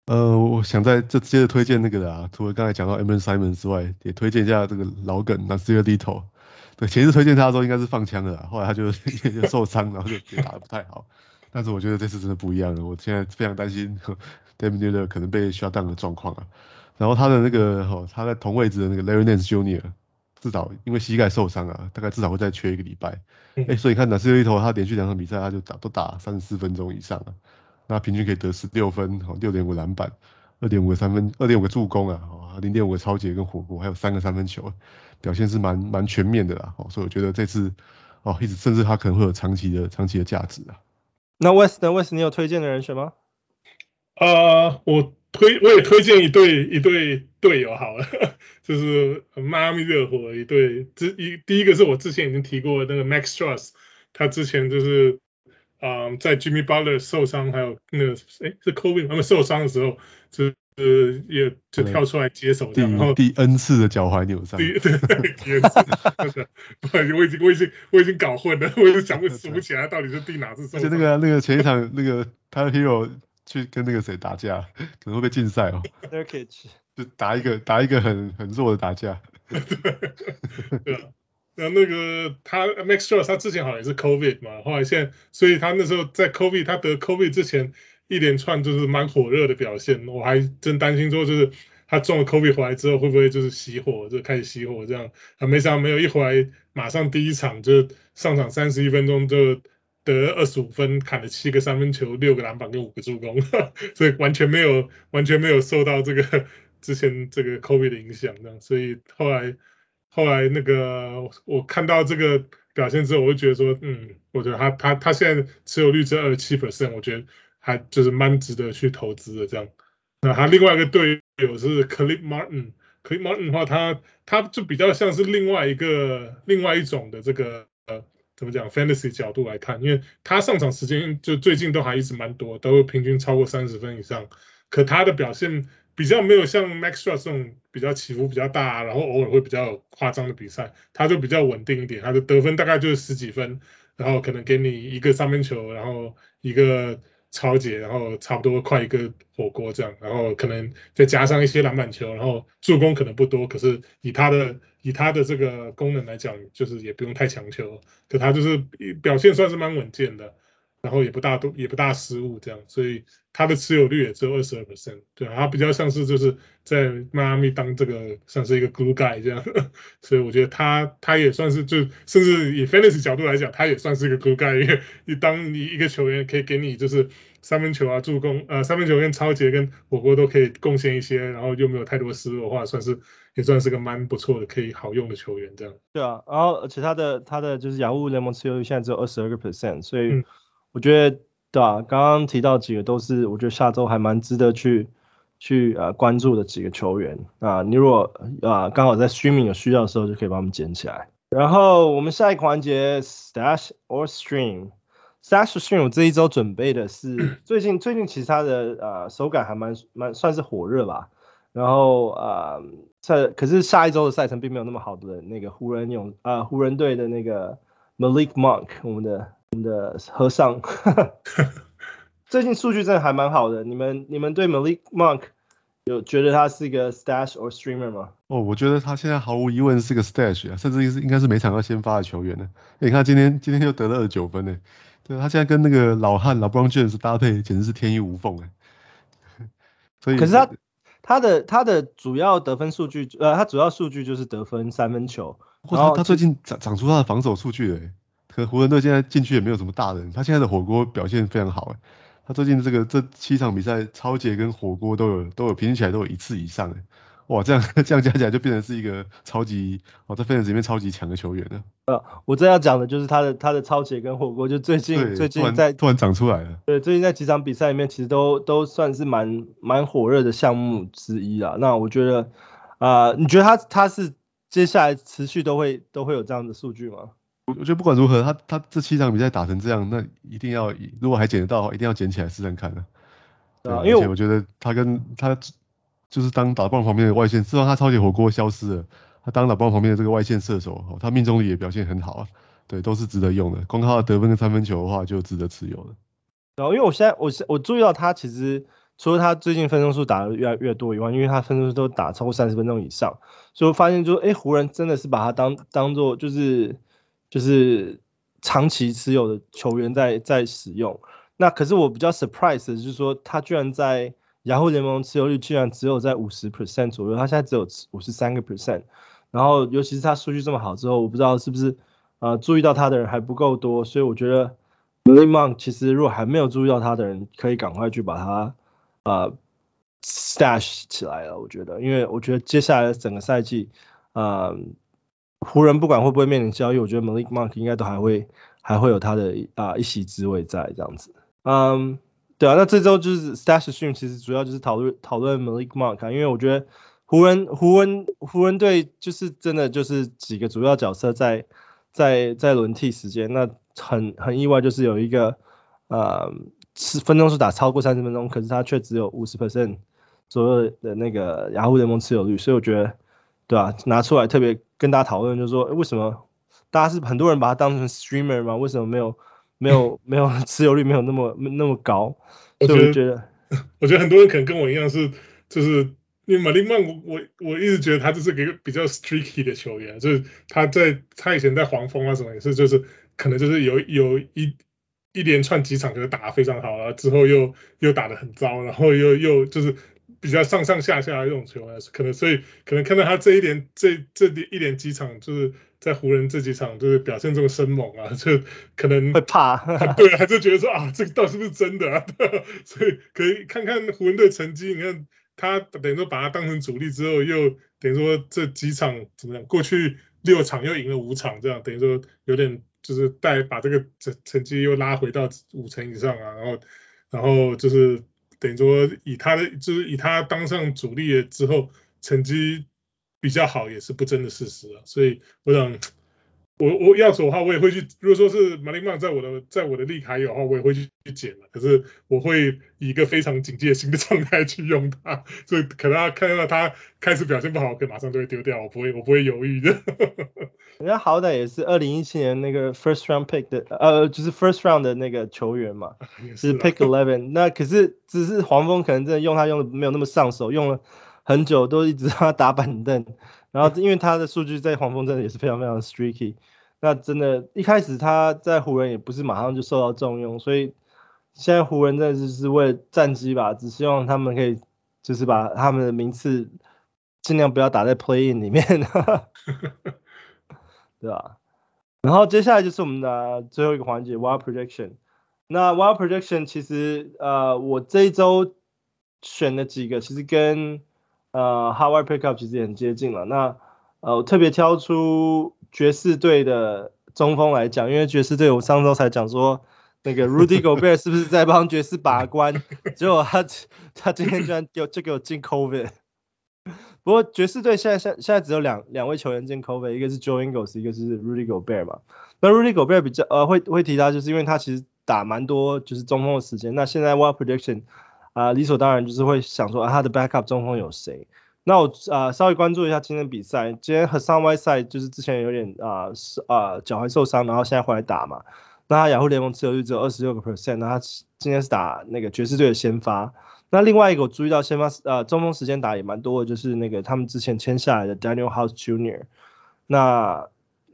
呃，我想在这接着推荐那个的啊，除了刚才讲到 Anfernee Simons 之外，也推荐一下这个老梗 Nassir Little。对，前次推荐他的时候应该是放枪的，后来他就 就受伤，然后就也打得不太好。但是我觉得这次真的不一样了，我现在非常担心 Lillard 可能被 shut down 的状况啊。然后他的那个他在同位置的那个 Larry Nance Jr. 至少因为膝盖受伤啊，大概至少会再缺一个礼拜。哎、嗯，所以你看 Nassir Little 他连续两场比赛他就打都打三十四分钟以上了，那平均可以得十六分，哈，六点五篮板，二点五个三分，二点五个助攻啊，哈，零点五个抄截跟火锅，还有三个三分球，表现是蛮蛮全面的啦。哦，所以我觉得这次哦，一直甚至他可能会有长期的长期的价值啊。那 West 呢？West 你有推荐的人选吗？呃，我。推我也推荐一对一对队友好了，就是迈阿密热火一对，之一第一个是我之前已经提过的那个 Max Strus，他之前就是啊、呃、在 Jimmy Butler 受伤还有那个哎是 Kobe 他们受伤的时候，就是也就跳出来接手这样，然后第 N 次的脚踝扭伤，第 第 N 次，不好意思，我已经我已经我已经搞混了，我已经想不数不起来到底是第哪次受伤。而且那个那个前一场那个 Tyler Herro 去跟那个谁打架，可能会被禁赛哦。就打一个打一个很很弱的打架。对啊，然后那个他 Max Strus 他之前好像也是 COVID 嘛，后来现在，所以他那时候在 COVID 他得 COVID 之前一连串就是蛮火热的表现，我还真担心说就是他中了 COVID 回来之后会不会就是熄火，就开始熄火这样，啊没想到没有，一回来马上第一场就上场三十一分钟就。得二十五分，砍了七个三分球，六个篮板跟五个助攻，所以完全没有完全没有受到这个之前这个 COVID 的影响，这样，所以后来后来那个我看到这个表现之后，我就觉得说，嗯，我觉得他他他现在持有率只二十七 percent，我觉得还就是蛮值得去投资的这样。那他另外一个队友是 Caleb Martin，Caleb Martin 的话，他他就比较像是另外一个另外一种的这个呃。怎么讲？Fantasy 角度来看，因为他上场时间就最近都还一直蛮多，都平均超过三十分以上。可他的表现比较没有像 Max Strus 这种比较起伏比较大，然后偶尔会比较夸张的比赛，他就比较稳定一点。他的得分大概就是十几分，然后可能给你一个三分球，然后一个。超级，然后差不多快一个火锅这样，然后可能再加上一些篮板球，然后助攻可能不多，可是以他的以他的这个功能来讲，就是也不用太强求，可他就是表现算是蛮稳健的。然后也不大多，也不大失误这样，所以他的持有率也只有二十二 percent，对啊，他比较像是就是在迈阿密当这个像是一个 glue guy 这样，所以我觉得他他也算是就甚至以 fantasy 角度来讲，他也算是一个 glue guy，因为你当你一个球员可以给你就是三分球啊助攻，呃三分球跟抄截跟火锅都可以贡献一些，然后又没有太多失误的话，算是也算是个蛮不错的可以好用的球员这样。对啊，然后而且他的他的就是雅虎联盟持有率现在只有二十二个 percent，所以。嗯我觉得对啊，刚刚提到几个都是我觉得下周还蛮值得去去呃关注的几个球员啊，你如果啊刚好在 streaming 有需要的时候就可以把他们捡起来。然后我们下一个环节 stash or stream，stash or stream 我这一周准备的是最近最近其实他的呃手感还蛮蛮算是火热吧，然后呃在可是下一周的赛程并没有那么好的那个湖人勇啊湖人队的那个 Malik Monk 我们的。我们的和尚，最近数据真的还蛮好的。你们你们对 Malik Monk 有觉得他是一个 stash or streamer 吗？哦，我觉得他现在毫无疑问是个 stash 啊，甚至是应该是每场要先发的球员呢。你看今天今天又得了二九分呢，对，他现在跟那个老汉 LeBron James 搭配简直是天衣无缝哎。所以，可是他他的他的主要得分数据，呃，他主要数据就是得分三分球，或者他他最近长长出他的防守数据了。可湖人队现在进去也没有什么大人，他现在的火锅表现非常好哎，他最近这个这七场比赛超杰跟火锅都有都有平均起来都有一次以上哎，哇这样 这样加起来就变成是一个超级哦在 fans 里面超级强的球员了。呃，我这要讲的就是他的他的超杰跟火锅，就最近最近在突然长出来了。对，最近在几场比赛里面其实都都算是蛮蛮火热的项目之一啊。那我觉得啊、呃，你觉得他他是接下来持续都会都会有这样的数据吗？我我觉得不管如何，他他这七场比赛打成这样，那一定要如果还捡得到的话，一定要捡起来试试看的。对，因为我觉得他跟他就是当打棒旁边的外线，自从他超级火锅消失了，他当打棒旁边的这个外线射手，他命中率也表现很好啊。对，都是值得用的。光靠得分跟三分球的话，就值得持有了。然后因为我现在我我注意到他其实除了他最近分钟数打的越来越多以外，因为他分钟数都打超过三十分钟以上，所以我发现就哎湖人真的是把他当当做就是。就是长期持有的球员在在使用，那可是我比较 surprise 的就是说，他居然在雅虎联盟持有率居然只有在五十 percent 左右，他现在只有五十三个 percent，然后尤其是他数据这么好之后，我不知道是不是呃注意到他的人还不够多，所以我觉得 m a l i m o n 其实如果还没有注意到他的人，可以赶快去把他呃 stash 起来了，我觉得，因为我觉得接下来整个赛季呃。湖人不管会不会面临交易，我觉得 Malik Monk 应该都还会还会有他的啊、一席之位在这样子。嗯，对啊，那这周就是 Stash Stream 其实主要就是讨论讨论 Malik Monk，因为我觉得湖人湖人湖人队就是真的就是几个主要角色在在在轮替时间，那很很意外就是有一个呃分钟数打超过三十分钟，可是他却只有五十 percent 左右的那个雅虎联盟持有率，所以我觉得。对、啊？拿出来特别跟大家讨论，就是说，为什么大家是很多人把它当成 streamer 吗？为什么没有没有 没有持有率没有那么那么高？我觉得，我觉得，我觉得很多人可能跟我一样是，就是因为 Malik Monk，我我我一直觉得他就是一个比较 streaky 的球员，就是他在他以前在黄蜂啊什么也是，就是可能就是有有一一连串几场就是打得非常好然后，之后又又打得很糟，然后又又就是。比较上上下下的这种球员，可能所以可能看到他这一点这这一点几场，就是在湖人这几场就是表现这么生猛啊，就可能会怕，对，还是觉得说啊，这个到底是不是真的啊？所以可以看看湖人队成绩，你看他等于说把他当成主力之后，又等于说这几场怎么样？过去六场又赢了五场，这样等于说有点就是带把这个成成绩又拉回到五成以上啊，然后然后就是。等于说，以他的就是以他当上主力了之后，成绩比较好也是不争的事实啊。所以我想，我我要走的话，我也会去。如果说是 Malik Monk 在我的在我的利卡有的话，我也会去去捡了。可是我会以一个非常警戒心的 状态去用它，所以可能他看到他开始表现不好，可能马上就会丢掉。我不会我不会犹豫的。人家好歹也是二零一七年那个 first round pick 的，呃，就是 first round 的那个球员嘛，是，是 pick eleven。那可是只是黄蜂可能真的用他用的没有那么上手，用了很久都一直让他打板凳。然后因为他的数据在黄蜂真的也是非常非常 streaky。那真的，一开始他在湖人也不是马上就受到重用，所以现在湖人真的就是为了战绩吧，只希望他们可以就是把他们的名次尽量不要打在 play in 里面，对吧？然后接下来就是我们的最后一个环节 wild Projection。那 wild Projection 其实呃我这一周选了几个，其实跟呃 hot wild pickup 其实也很接近了。那呃我特别挑出。爵士队的中锋来讲，因为爵士队我上周才讲说，那个 Rudy Gobert 是不是在帮爵士把关？结果他 他今天居然就就给我进 COVID。不过爵士队现在现现在只有两两位球员进 COVID，一个是 Joe Ingles，一个是 Rudy Gobert 嘛。那 Rudy Gobert 比较呃会会提他，就是因为他其实打蛮多就是中锋的时间。那现在 Wild Prediction 啊、呃、理所当然就是会想说啊他的 backup 中锋有谁？那我啊、呃、稍微关注一下今天比赛，今天 Hassan Whiteside 就是之前有点啊是啊脚踝受伤，然后现在回来打嘛。那他雅虎联盟持有率只有二十六个 percent，那他今天是打那个爵士队的先发。那另外一个我注意到先发呃中锋时间打也蛮多的，就是那个他们之前签下来的 Daniel House Junior 那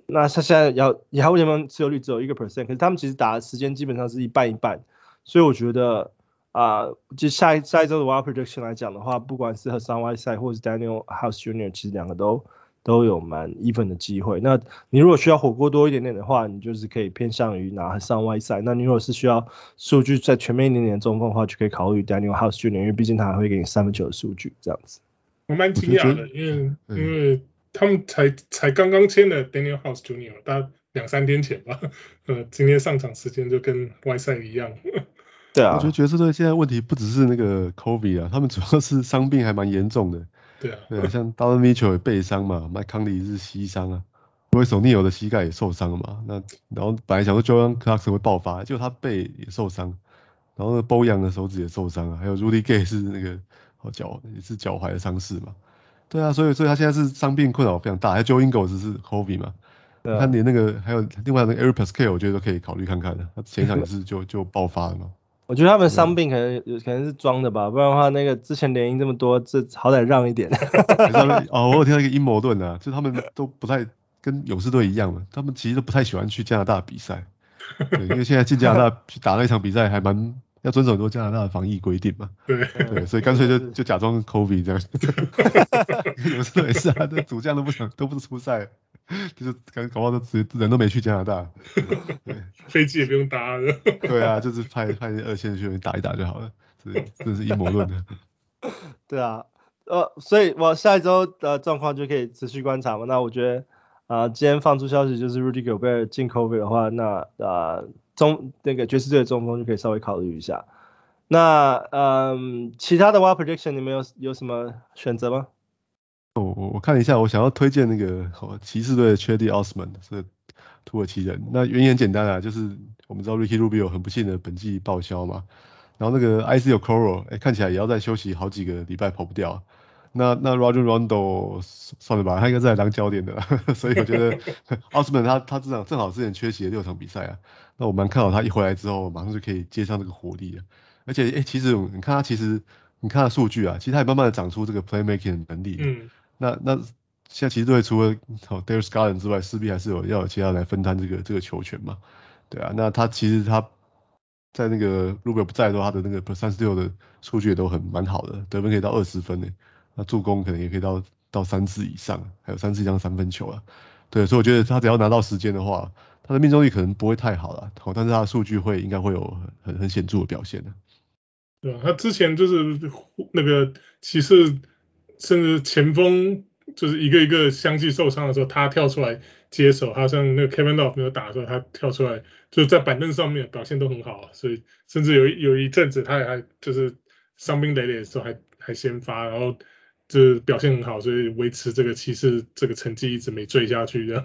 那他现在雅雅虎联盟持有率只有一个 percent，可是他们其实打的时间基本上是一半一半，所以我觉得。啊、呃，就下一下一周的 wild prediction 来讲的话，不管是 Hassan Whiteside 或是 Daniel House Junior，其实两个都都有蛮 even 的机会。那你如果需要火锅多一点点的话，你就是可以偏向于拿 Hassan Whiteside。那你如果是需要数据再全面一点点的中锋的话，就可以考虑 Daniel House Junior，因为毕竟他还会给你三分球的数据这样子。我蛮惊讶的，因为因为他们才才刚刚签了 Daniel House Junior，大概两三天前吧，呃，今天上场时间就跟 Whiteside 一样。对啊，我觉得爵士队现在问题不只是那个 Kobe 啊，他们主要是 伤病还蛮严重的。对啊，对啊，像 Donovan Mitchell 也背伤嘛，Mike Conley 是膝伤啊，Royce O'Neale 的膝盖也受伤了嘛。那然后本来想说 Jordan Clarkson 会爆发，结果他背也受伤，然后 Bojan 的手指也受伤啊，还有 Rudy Gay 是那个脚也是脚踝的伤势嘛。对啊，所以所以他现在是伤病困扰非常大，还有 Joe Ingles 是 Kobe 嘛。对啊，他连那个还有另外那个 Eric Pascal 我觉得都可以考虑看看的，他前场也是就就爆发了嘛。我觉得他们伤病可能有可能是装的吧，不然的话那个之前连赢这么多，这好歹让一点。哦，我有听到一个阴谋论啊，就是他们都不太跟勇士队一样嘛，他们其实都不太喜欢去加拿大比赛，对，因为现在进加拿大 去打那一场比赛还蛮要遵守很多加拿大的防疫规定嘛，对，对，所以干脆就就假装 COVID 这样。勇士队是啊，这主将都不想都不出赛。就是感觉搞不好都直接人都没去加拿大，对，飞机也不用搭了。对啊，就是派派二线球员打一打就好了，这这是阴谋论的。对啊，呃，所以我下一周的状况就可以持续观察嘛。那我觉得啊、呃，今天放出消息就是 Rudy Gobert 进 COVID 的话，那啊、呃、中那个爵士队的中锋就可以稍微考虑一下。那嗯，其他的 wild prediction 你们有有什么选择吗？我我我看了一下，我想要推荐那个骑士队的 Cedi Osman 是土耳其人。那原因很简单啊，就是我们知道 Ricky Rubio 很不幸的本季报销嘛，然后那个 Isaac Okoro 哎看起来也要再休息好几个礼拜跑不掉。那那 Rajon Rondo 算了吧，他应该是来当焦点的，所以我觉得 Osman 他他这场正好之前缺席了六场比赛啊，那我蛮看好他一回来之后马上就可以接上这个火力啊。而且哎其实你看他其实你看他数据啊，其实他也慢慢的长出这个 playmaking 的能力。嗯。那那现在其实队除了好 Darius Garland 之外，势必还是有要有其他人来分担这个这个球权嘛，对啊，那他其实他在那个 Rubio 不在的时候，他的那个三十六的数据也都很蛮好的，得分可以到二十分诶，那助攻可能也可以到到三次以上，还有三次以上三分球啊，对，所以我觉得他只要拿到时间的话，他的命中率可能不会太好了，好，但是他的数据会应该会有很很显著的表现的。对啊，他之前就是那个骑士。甚至前锋就是一个一个相继受伤的时候，他跳出来接手，好像那个 Kevin Love 没有打的时候，他跳出来就在板凳上面表现都很好，所以甚至有有一阵子他也还就是伤兵累累的时候还还先发，然后就是表现很好，所以维持这个骑士这个成绩一直没坠下去这样，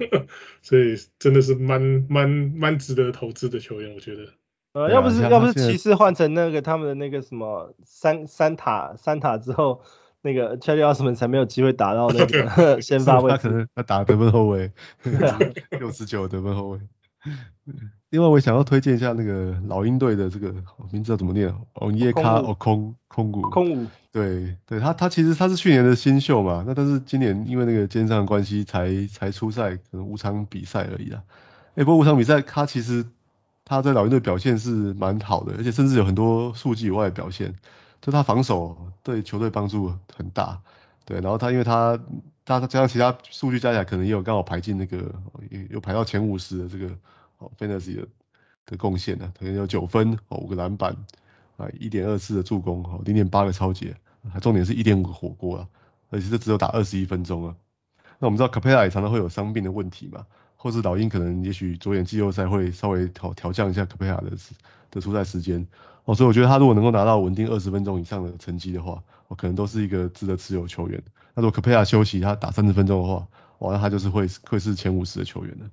所以真的是蛮蛮蛮值得投资的球员，我觉得。呃，要不是要不是骑士换成那个他们的那个什么三三塔三塔之后。那个 Cedi Osman 才没有机会打到那个 先发位置，他可能他打得分后卫，六十九得分后卫。另外我想要推荐一下那个老鹰队的这个名字叫怎么念？Onyeka Okongwu。空谷。对对，他他其实他是去年的新秀嘛，那但是今年因为那个肩上的关系才才出赛，可能五场比赛而已啦。哎，不过五场比赛他其实他在老鹰队表现是蛮好的，而且甚至有很多数据以外的表现，就他防守对球队帮助很大。对，然后他因为他他加上其他数据加起来，可能也有刚好排进那个有排到前五十的这个哦 Fantasy 的的贡献呢，可能有九分哦五个篮板啊一点二次的助攻哦零点八个抄截，还重点是一点五个火锅啊，而且这只有打二十一分钟啊。那我们知道 Capela 也常常会有伤病的问题嘛，或是老鹰可能也许着眼季后赛会稍微调调降一下 Capela 的的出赛时间哦，所以我觉得他如果能够拿到稳定二十分钟以上的成绩的话，哦可能都是一个值得持有球员。那如果 Capela 休息他打三十分钟的话，哇那他就是会会是前五十的球员了。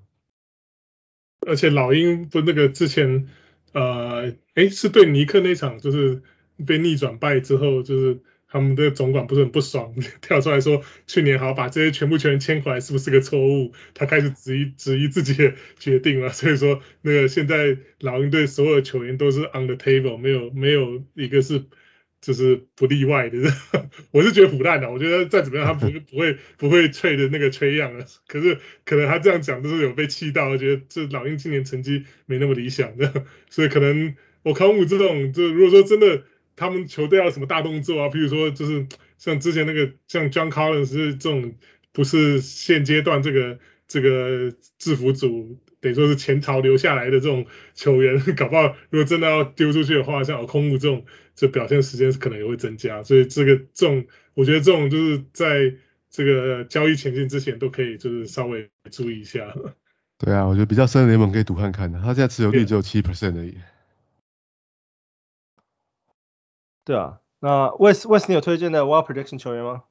而且老鹰不那个之前呃诶是对尼克那场就是被逆转败之后就是。他们的总管不是很不爽，跳出来说去年好把这些全部球员签回来是不是个错误？他开始质疑质疑自己的决定了。所以说那个现在老鹰队所有的球员都是 on the table，没有没有一个是就是不例外的。我是觉得腐烂的，我觉得再怎么样他不 不会不会 trade 的那个 trade 样了。可是可能他这样讲都是有被气到，我觉得这老鹰今年成绩没那么理想的，所以可能我考姆这种就如果说真的。他们球队要什么大动作啊？譬如说，就是像之前那个像 John Collins 是这种，不是现阶段这个这个制服组等于说是前朝留下来的这种球员，搞不好如果真的要丢出去的话，像空姆这种，这表现时间是可能也会增加。所以这个这种，我觉得这种就是在这个交易前进之前都可以就是稍微注意一下。对啊，我觉得比较深的联盟可以赌看看的，他现在持有率只有七 percent 而已。对啊，那 Wes Wes 你有推荐的 Wild Prediction 球员吗？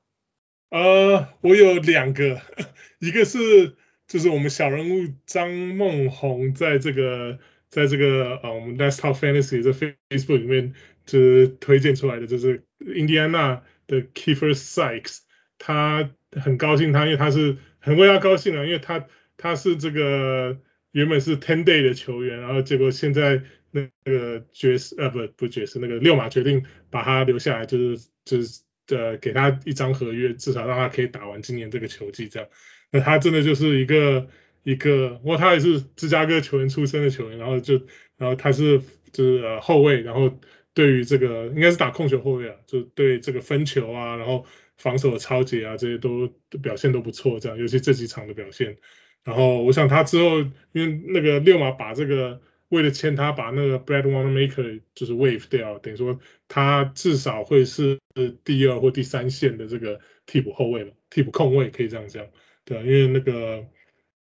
呃，我有两个，一个是就是我们小人物张梦红在这个在这个呃我们 Desktop Fantasy 这 Facebook 里面就是推荐出来的，就是印第安纳的 Keifer Sykes，他很高兴他因为他是很为他高兴啊，因为他他是这个原本是 Ten Day 的球员，然后结果现在。那个爵士呃不不爵士那个六马决定把他留下来，就是就是呃给他一张合约，至少让他可以打完今年这个球季这样。那他真的就是一个一个，不过他也是芝加哥球员出身的球员，然后就然后他是就是呃后卫，然后对于这个应该是打控球后卫啊，就对这个分球啊，然后防守的超级啊这些都表现都不错这样，尤其这几场的表现。然后我想他之后因为那个六马把这个。为了签他，把那个 Brad Wanamaker 就是 waive 掉，等于说他至少会是第二或第三线的这个替补后卫了，替补控卫可以这样讲，对，因为那个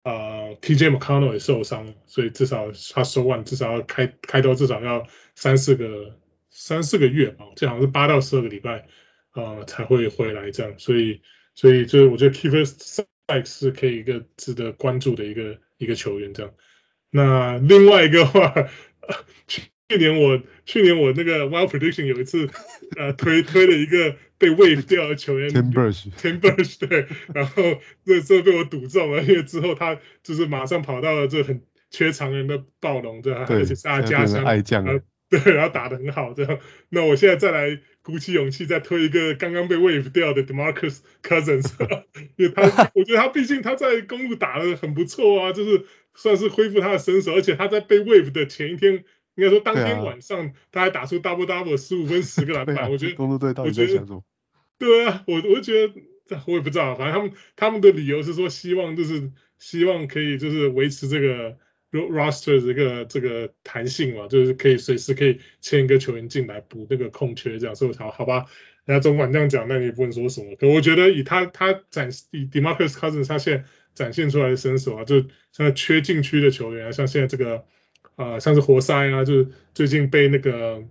呃 TJ McConnell 也受伤，所以至少他手腕至少要开开刀，至少要三四个三四个月吧，这好像是八到十二个礼拜呃才会回来这样，所以所以就是我觉得 Keifer Sykes 是可以一个值得关注的一个一个球员这样。那另外一个话，去年我去年我那个 Wild Prediction 有一次呃推推了一个被 waive 掉的球员 Tim Burch，Tim Burch 对，然后这这被我赌中了，因为之后他就是马上跑到了这很缺常人的暴龙对，而且是他家乡爱将，对，然后打得很好这样，那我现在再来鼓起勇气再推一个刚刚被 waive 掉的 DeMarcus Cousins，因为他我觉得他毕竟他在公路打得很不错啊，就是。算是恢复他的身手，而且他在被 waive 的前一天，应该说当天晚上，他还打出 double double 十五分十个篮板，啊、我觉得公鹿队到底在想什么？对啊，我我觉得我也不知道，反正他们他们的理由是说希望就是希望可以就是维持这个 roster 这个这个弹性嘛，就是可以随时可以签一个球员进来补那个空缺这样，所以好好吧，人家总管这样讲，那你也不能说什么。可我觉得以他他展以 DeMarcus Cousins 他现在。展现出来的身手啊，就像缺禁区的球员啊，像现在这个啊、像是活塞啊，就是最近被那个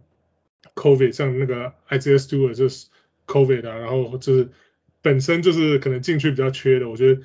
COVID，像那个 i z s t u a r t 就是 COVID 啊，然后就是本身就是可能禁区比较缺的，我觉得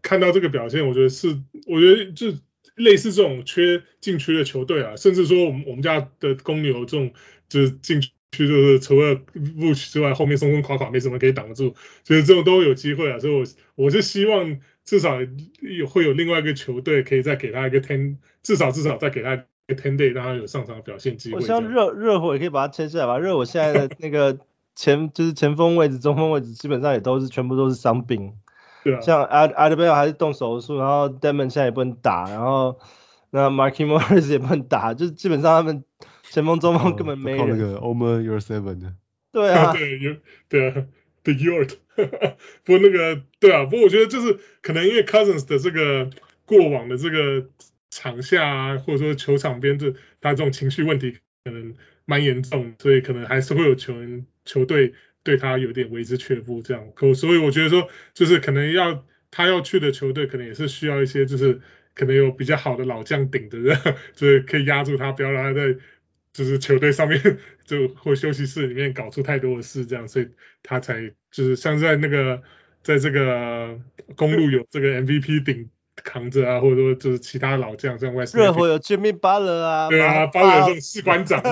看到这个表现，我觉得是，我觉得就类似这种缺禁区的球队啊，甚至说我们我们家的公牛这种就是禁区就是除了 Vooch 之外，后面松松垮垮没什么可以挡得住，所以这种都有机会啊，所以我我是希望。至少有会有另外一个球队可以再给他一个 ten，至少至少再给他一个 ten day，让他有上场的表现机会。像热热火也可以把他签下来吧。热火现在的 那个前就是前锋位置、中锋位置基本上也都是全部都是伤病。对啊。像 Ad Adebayo 还是动手术，然后 Dedmon 现在也不能打，然后那 Markieff Morris 也不能打，就是基本上他们前锋中锋根本没人。靠那个 Omer Yurtseven 的。对啊。对，有对啊，The Yurt。不过那个对啊，不过我觉得就是可能因为 Cousins 的这个过往的这个场下啊，或者说球场边这他这种情绪问题可能蛮严重，所以可能还是会有球员球队对他有点为之却步这样。可所以我觉得说就是可能要他要去的球队可能也是需要一些就是。可能有比较好的老将顶着，就是可以压住他，不要让他在就是球队上面就或休息室里面搞出太多的事，这样，所以他才就是像在那个在这个公路有这个 MVP 顶扛着啊，或者说就是其他老将像外。热火有 Jimmy Butler 啊，对啊，巴勒这种士官长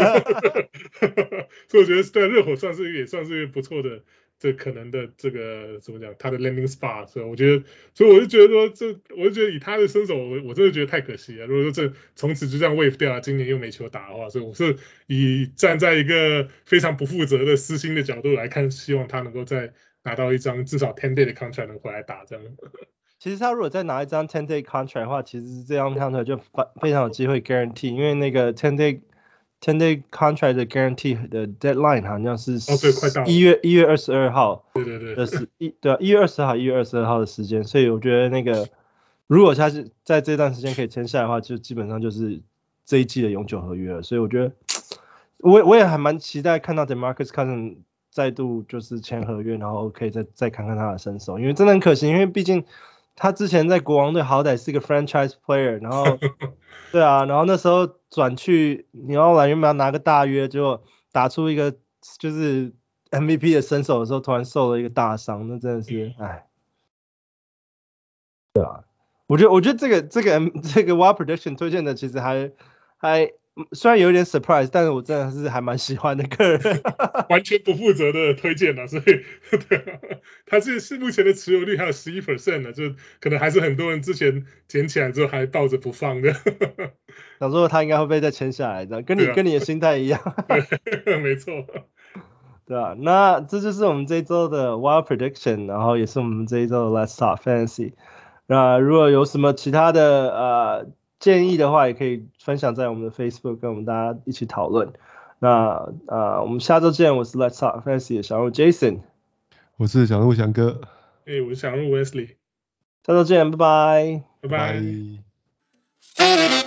所以我觉得对热火算是也算是一个不错的。这可能的这个怎么讲，他的 landing spot，所以我觉得，所以我就觉得说，这我就觉得以他的身手，我我真的觉得太可惜了。如果说这从此就这样 wave 掉了，今年又没球打的话，所以我是以站在一个非常不负责的私心的角度来看，希望他能够再拿到一张至少 ten day 的 contract 能回来打这样。其实他如果再拿一张 ten day contract 的话，其实这张 contract 就非非常有机会 guarantee，因为那个 ten day。Ten day contract 的 guarantee 的 deadline 好像是哦，对，快到一月一月二十二号，对对对，的是一对啊，一月二十号一月二十二号的时间，所以我觉得那个如果他是在这段时间可以签下来的话，就基本上就是这一季的永久合约了。所以我觉得我我也还蛮期待看到 DeMarcus Cousins 再度就是签合约，然后可以再再看看他的身手，因为真的很可惜，因为毕竟。他之前在国王队好歹是一个 franchise player，然后 对啊，然后那时候转去纽奥兰原本要拿个大约，结果打出一个就是 MVP 的身手的时候，突然受了一个大伤，那真的是唉。对啊，我觉得我觉得这个这个这个 Wild Prediction 推荐的其实还还。虽然有点 surprise，但是我真的是还蛮喜欢的个人，完全不负责的推荐了，所以对，他是是目前的持有率还有十一 percent 呢，就可能还是很多人之前捡起来之后还抱着不放的，想说他应该会被再签下来的，跟你、啊、跟你的心态一样，对，没错，对啊，那这就是我们这一周的 Wild Prediction，然后也是我们这一周的 Let's Talk Fantasy，那如果有什么其他的呃。建议的话也可以分享在我们的 Facebook，跟我们大家一起讨论。那呃，我们下周见。我是 Let's Talk Fantasy 的小鹿 Jason，我是小鹿翔哥，哎、欸，我是小鹿 Wesley。下周见，拜拜，拜拜。